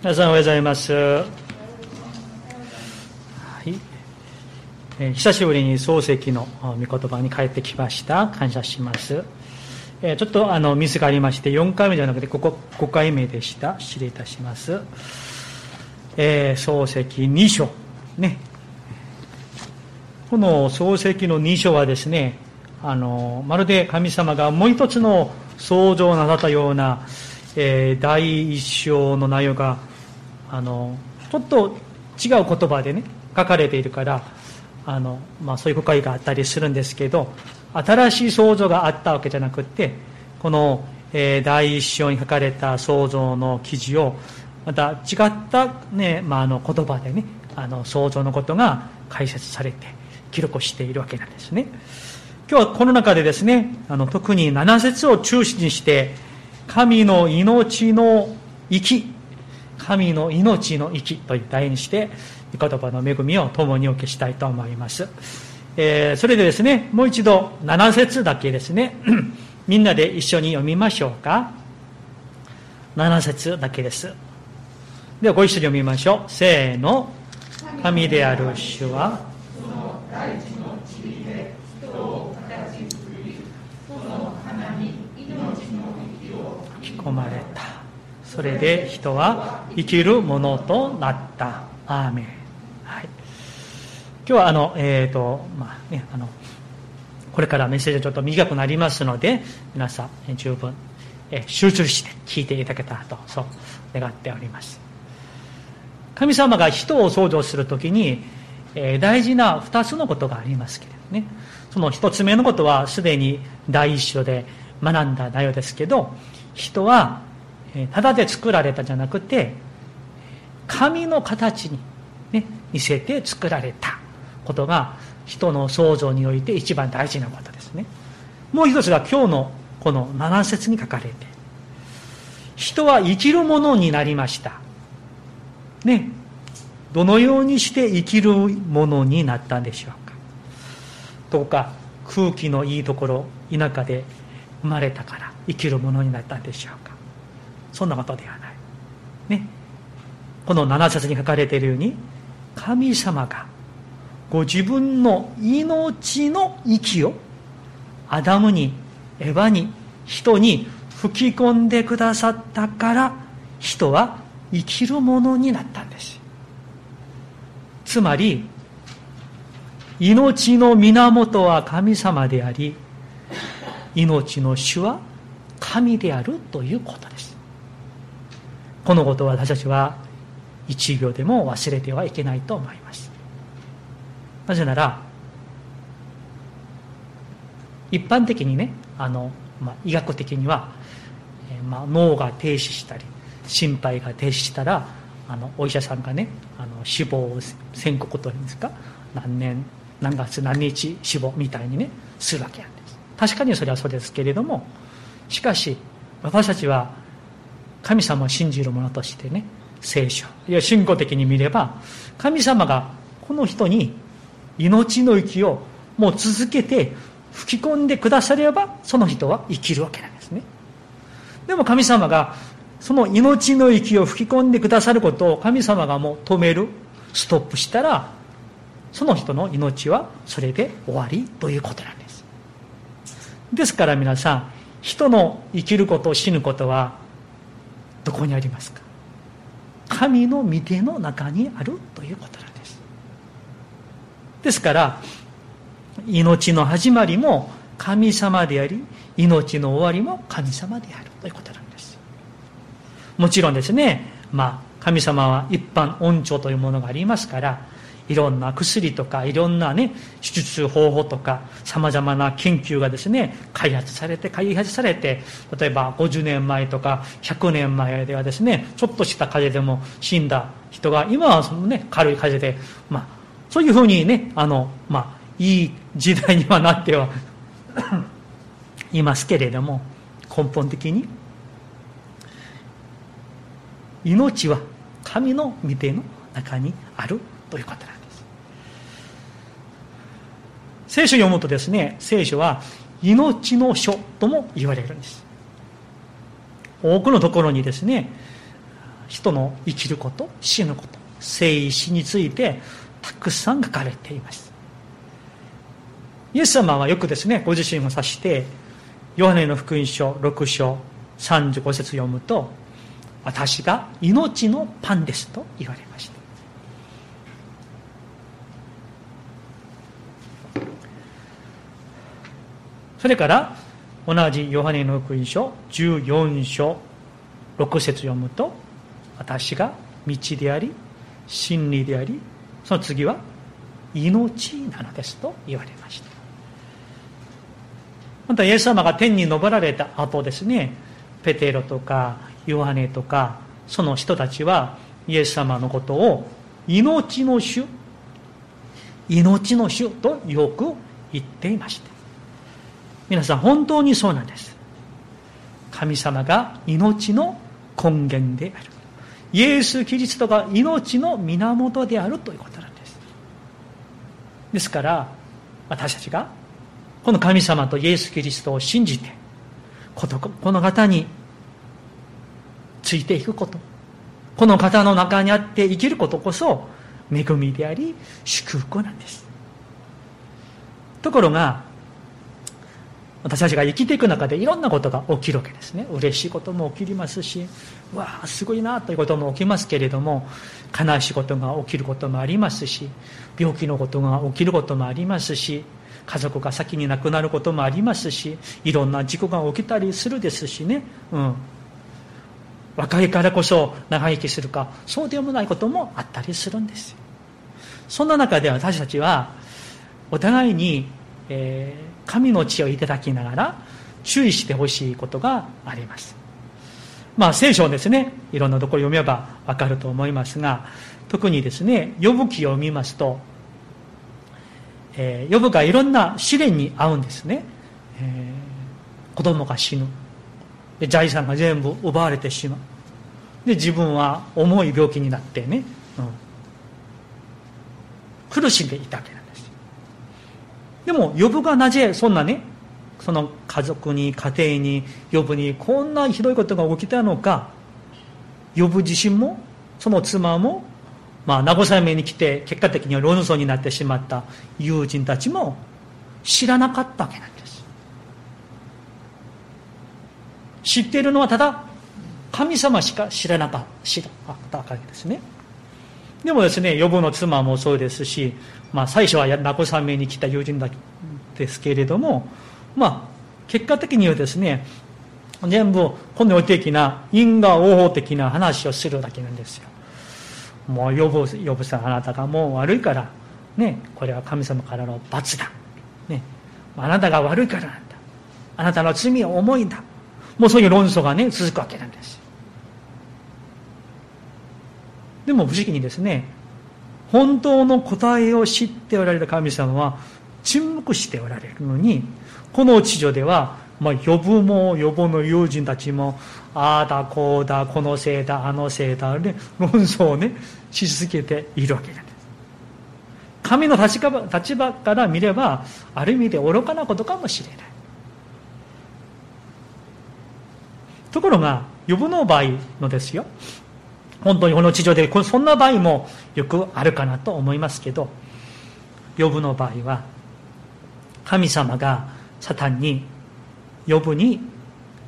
皆さんおはようございます、はい。えー、久しぶりに漱石の御言葉に帰ってきました。感謝します、えー、ちょっとあのミスがありまして4回目じゃなくてここ5回目でした。失礼いたします、えー、漱石2章ね。この漱石の2章はですねあのまるで神様がもう一つの創造なさったような、えー、第一章の内容があのちょっと違う言葉でね書かれているからあの、まあ、そういう誤解があったりするんですけど新しい創造があったわけじゃなくてこの、えー、第一章に書かれた創造の記事をまた違った、ねまあ、あの言葉でねあの創造のことが解説されて記録しているわけなんですね。今日はこの中でですねあの特に7節を中心にして神の命の息神の命の息という題にして、御言葉の恵みを共にお受けしたいと思います。えー、それでですね、もう一度7節だけですね、みんなで一緒に読みましょうか。7節だけです。ではご一緒に読みましょう。せーの。神である主は、吹き込まれた。それで人は生きるものとなった。アーメン、はい、今日はあのえっ、ー、とまあねあのこれからメッセージちょっと短くなりますので皆さん十分え集中して聞いていただけたらとそう願っております。神様が人を創造するときに、え、大事な2つのことがありますけれどね。その1つ目のことはすでに第一章で学んだ内容ですけど人はただで作られたじゃなくて神の形に、ね、似せて作られた。ことが人の創造において一番大事なことですね。もう一つが今日のこの7節に書かれて人は生きるものになりました。ねどのようにして生きるものになったんでしょうか。どうか空気のいいところ田舎で生まれたから生きるものになったんでしょうか。そんなことではない。ね。この7節に書かれているように、神様がご自分の命の息をアダムに、エヴァに、人に吹き込んでくださったから、人は生きるものになったんです。つまり、命の源は神様であり、命の主は神であるということです。このことを私たちは一秒でも忘れてはいけないと思います。なぜなら一般的にねあの、まあ、医学的には、えー、まあ、脳が停止したり心肺が停止したらあのお医者さんがねあの死亡を宣告というんですか何年何月何日死亡みたいにねするわけなんです。確かにそれはそうですけれどもしかし私たちは神様を信じる者としてね聖書。いや信仰的に見れば神様がこの人に命の息をもう続けて吹き込んでくださればその人は生きるわけなんですね。でも神様がその命の息を吹き込んでくださることを神様がもう止めるストップしたらその人の命はそれで終わりということなんです。ですから皆さん人の生きること死ぬことはどこにありますか？神の御手の中にあるということなんです。ですから命の始まりも神様であり命の終わりも神様であるということなんです。もちろんですね。まあ神様は一般恩寵というものがありますからいろんな薬とかいろんなね手術方法とかさまざまな研究がですね開発されて開発されて例えば50年前とか100年前ではですねちょっとした風邪でも死んだ人が今はそのね軽い風邪でまあそういうふうにねあのまあいい時代にはなっては いますけれども根本的に命は神の御手の中にあるということなんです。聖書を読むとですね聖書は命の書とも言われるんです。多くのところにですね人の生きること死ぬこと生死についてたくさん書かれています。イエス様はよくですねご自身を指してヨハネの福音書6章35節読むと私が命のパンですと言われました。それから同じヨハネの福音書14章6節読むと私が道であり真理でありその次は命なのですと言われました。またイエス様が天に昇られた後ですねペテロとかヨハネとかその人たちはイエス様のことを命の主命の主とよく言っていました。皆さん本当にそうなんです。神様が命の根源である。イエス・キリストが命の源であるということなんです。ですから私たちがこの神様とイエス・キリストを信じてこの方についていくことこの方の中にあって生きることこそ恵みであり祝福なんです。ところが私たちが生きていく中でいろんなことが起きるわけですね。嬉しいことも起きりますしわあすごいなということも起きますけれども悲しいことが起きることもありますし病気のことが起きることもありますし家族が先に亡くなることもありますしいろんな事故が起きたりするですしね、うん、若いからこそ長生きするかそうでもないこともあったりするんですそんな中で私たちはお互いに、えー、神の知をいただきながら注意してほしいことがあります。まあ聖書をですねいろんなところ読めばわかると思いますが特にですね呼ぶ記を見ますと、えー、呼ぶがいろんな試練に遭うんですね、えー、子供が死ぬ。財産が全部奪われてしまう。で自分は重い病気になってね、うん、苦しんでいたわけでも呼ぶがなぜそんなねその家族に家庭に呼ぶにこんなひどいことが起きたのか呼ぶ自身もその妻もまあ慰めに来て結果的には論争になってしまった友人たちも知らなかったわけなんです。知っているのはただ神様しか知らなかったわけですね。でもですね予防の妻もそうですし、まあ、最初は慰めに来た友人だですけれどもまあ結果的にはですね全部この的な因果応報的な話をするだけなんですよ。もう予防予防さんあなたがもう悪いからねこれは神様からの罰だ。ねあなたが悪いからなんだ。あなたの罪は重いんだ。もうそういう論争がね続くわけなんですでも不思議にですね本当の答えを知っておられる神様は沈黙しておられるのにこの地上では、まあ、呼ぶも呼ぶの友人たちもああだこうだこのせいだあのせいだで論争をねし続けているわけなんです。神の立場立場から見ればある意味で愚かなことかもしれない。ところが呼ぶの場合のですよ本当にこの地上でそんな場合もよくあるかなと思いますけど呼ぶの場合は神様がサタンに呼ぶに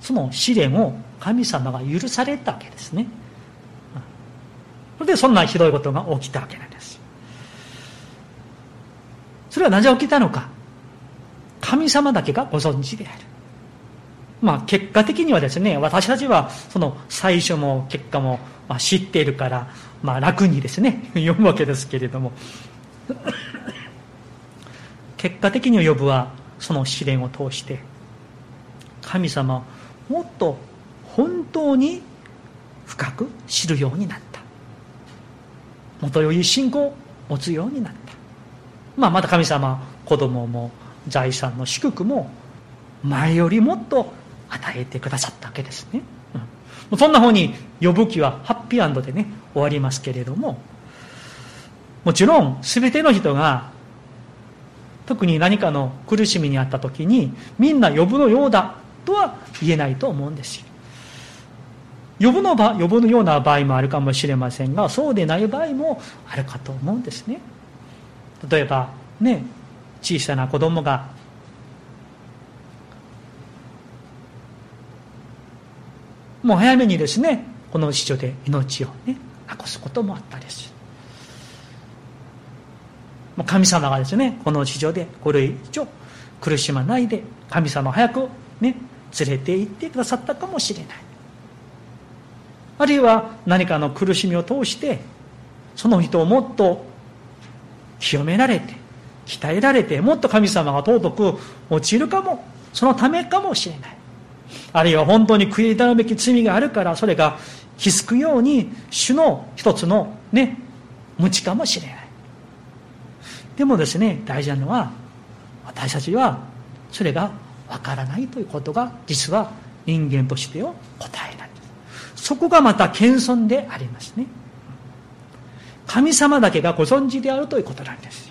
その試練を神様が許されたわけですね。それでそんなひどいことが起きたわけなんです。それはなぜ起きたのか。神様だけがご存知である。まあ、結果的にはですね私たちはその最初も結果もまあ知っているから、まあ、楽にですね 読むわけですけれども。結果的に呼ぶはその試練を通して神様をもっと本当に深く知るようになった。もとよい信仰を持つようになった、まあ、また神様子供も財産の祝福も前よりもっと与えてくださったわけですね、うん、そんなふうに呼ぶ気はハッピーアンドでね終わりますけれどももちろん全ての人が特に何かの苦しみにあった時にみんな呼ぶのようだとは言えないと思うんですよ。呼ぶの場呼ぶのような場合もあるかもしれませんがそうでない場合もあるかと思うんですね。例えばね小さな子供がもう早めにですねこの地上で命をねなくすこともあったりす。神様がですねこの地上でこれ以上苦しまないで神様早くね連れて行ってくださったかもしれない。あるいは何かの苦しみを通してその人をもっと清められて鍛えられてもっと神様が尊く用いるかもそのためかもしれない。あるいは本当に悔い改めべき罪があるからそれが気づくように主の一つのね無知かもしれない。でもですね大事なのは私たちはそれがわからないということが実は人間としての答えなんです。そこがまた謙遜でありますね。神様だけがご存知であるということなんです。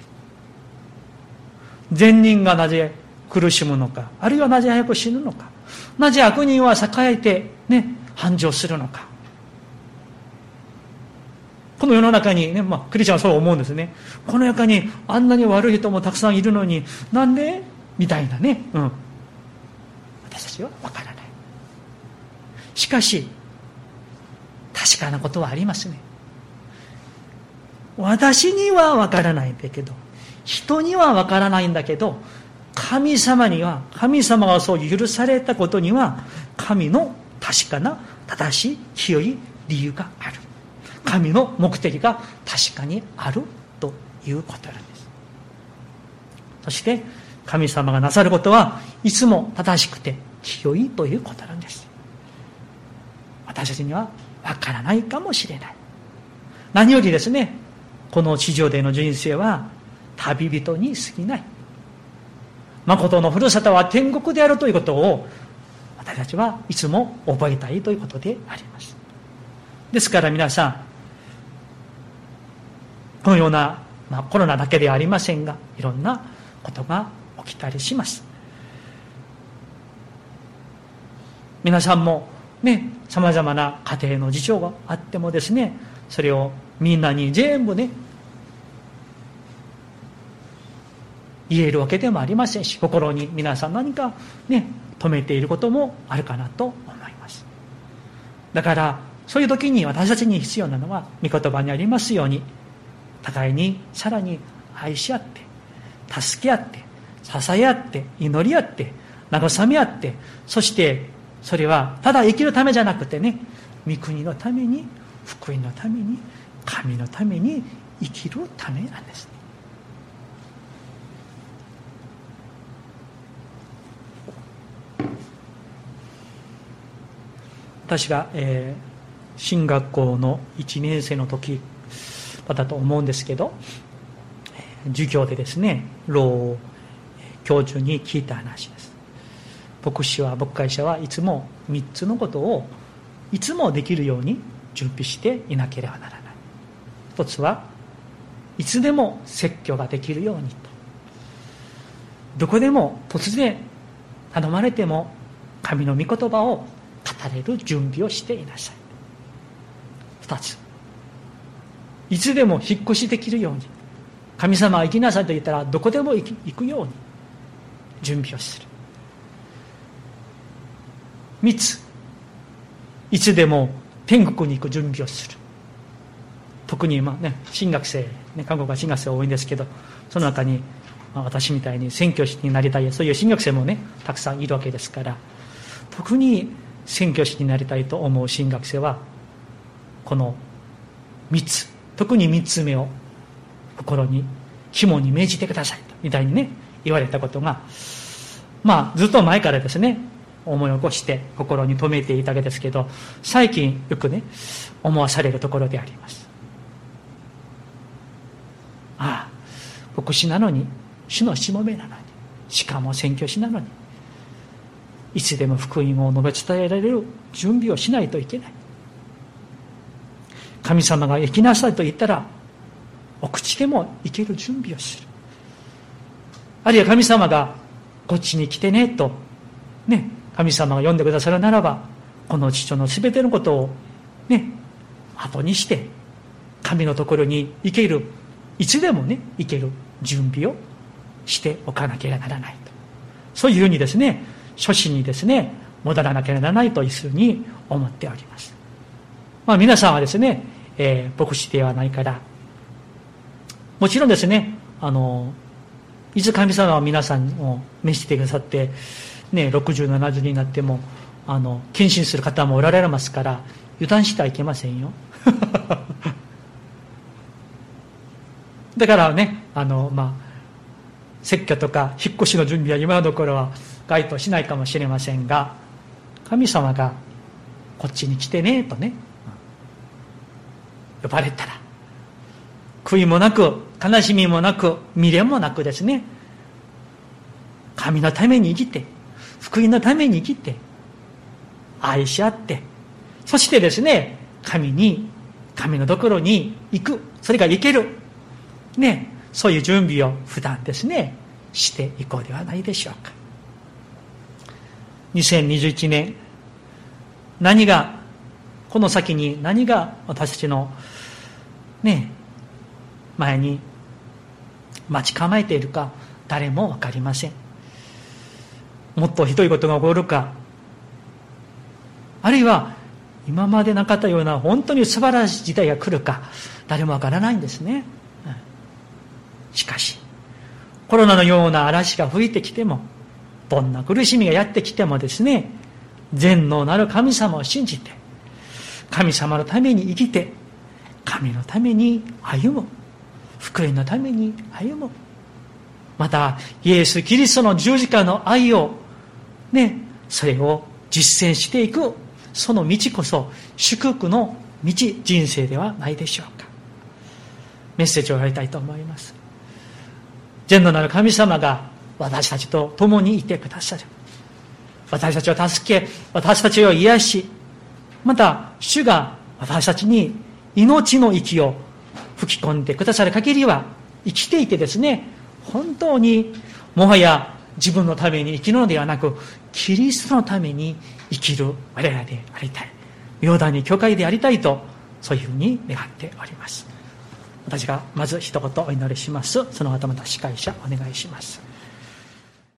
善人がなぜ苦しむのかあるいはなぜ早く死ぬのか。なぜ悪人は栄えてね繁盛するのかこの世の中にね、まあ、クリスチャンはそう思うんですね。この中にあんなに悪い人もたくさんいるのに、なんで？みたいなね。うん。私たちはわからない。しかし、確かなことはありますね。私にはわからないんだけど、人にはわからないんだけど、神様には、神様がそう許されたことには、神の確かな正しい清い理由がある。神の目的が確かにあるということなんです。そして神様がなさることはいつも正しくて清いということなんです。私たちにはわからないかもしれない。何よりですねこの地上での人生は旅人に過ぎない。誠のふるさとは天国であるということを私たちはいつも覚えたいということであります。ですから皆さんこのような、まあ、コロナだけではありませんがいろんなことが起きたりします。皆さんもねさまざまな家庭の事情があってもですねそれをみんなに全部ね言えるわけでもありませんし心に皆さん何かね止めていることもあるかなと思います。だからそういう時に私たちに必要なのは御言葉にありますように互いにさらに愛し合って助け合って支え合って祈り合って慰め合ってそしてそれはただ生きるためじゃなくてね御国のために福音のために神のために生きるためなんです。私が、えー、進学校の1年生の時だと思うんですけど授業でですね老教授に聞いた話です。牧師は牧会者はいつも3つのことをいつもできるように準備していなければならない。一つはいつでも説教ができるようにと。どこでも突然頼まれても神の御言葉を語れる準備をしていなさい。二つ。いつでも引っ越しできるように。神様は行きなさいと言ったらどこでも行くように。準備をする。3つ。いつでも天国に行く準備をする。特にまあ、ね、新学生、ね、韓国は新学生多いんですけどその中に、私みたいに宣教師になりたいそういう新学生もねたくさんいるわけですから。特に宣教師になりたいと思う新学生はこの3つ特に3つ目を心に肝に銘じてくださいとみたいにね言われたことがまあずっと前からですね思い起こして心に留めていたわけですけど最近よくね思わされるところであります。ああ牧師なのに主のしもべなのにしかも宣教師なのにいつでも福音を述べ伝えられる準備をしないといけない。神様が行きなさいと言ったらお口でも行ける準備をする。あるいは神様がこっちに来てねとね神様が呼んでくださるならばこの父の全てのことをね後にして神のところに行ける。いつでもね行ける準備をしておかなければならないと。そういうふうにですね初心にですね戻らなければならないというふうに思っております。まあ皆さんはですね、えー、牧師ではないからもちろんですねあのいつ神様は皆さんを召してくださってね6070になってもあの献身する方もおられますから油断してはいけませんよ。だからねあのまあ説教とか引っ越しの準備は今のところは該当しないかもしれませんが神様がこっちに来てねとね呼ばれたら悔いもなく悲しみもなく未練もなくですね神のために生きて福音のために生きて愛し合ってそしてですね神に神のところに行くそれが行けるねそういう準備を普段ですねしていこうではないでしょうか。2021年。何がこの先に何が私たちのね前に待ち構えているか誰も分かりません。もっとひどいことが起こるかあるいは今までなかったような本当に素晴らしい時代が来るか誰もわからないんですね、しかしコロナのような嵐が吹いてきてもどんな苦しみがやってきてもですね全能なる神様を信じて神様のために生きて神のために歩む福音のために歩むまたイエス・キリストの十字架の愛をねそれを実践していくその道こそ祝福の道人生ではないでしょうか。メッセージをやりたいと思います。善のなる神様が私たちと共にいてくださる。私たちを助け私たちを癒しまた主が私たちに命の息を吹き込んでくださる限りは生きていてですね本当にもはや自分のために生きるのではなくキリストのために生きる我らでありたい。妙談に教会でありたいとそういうふうに願っております。私がまず一言お祈りします。その後また司会者お願いします。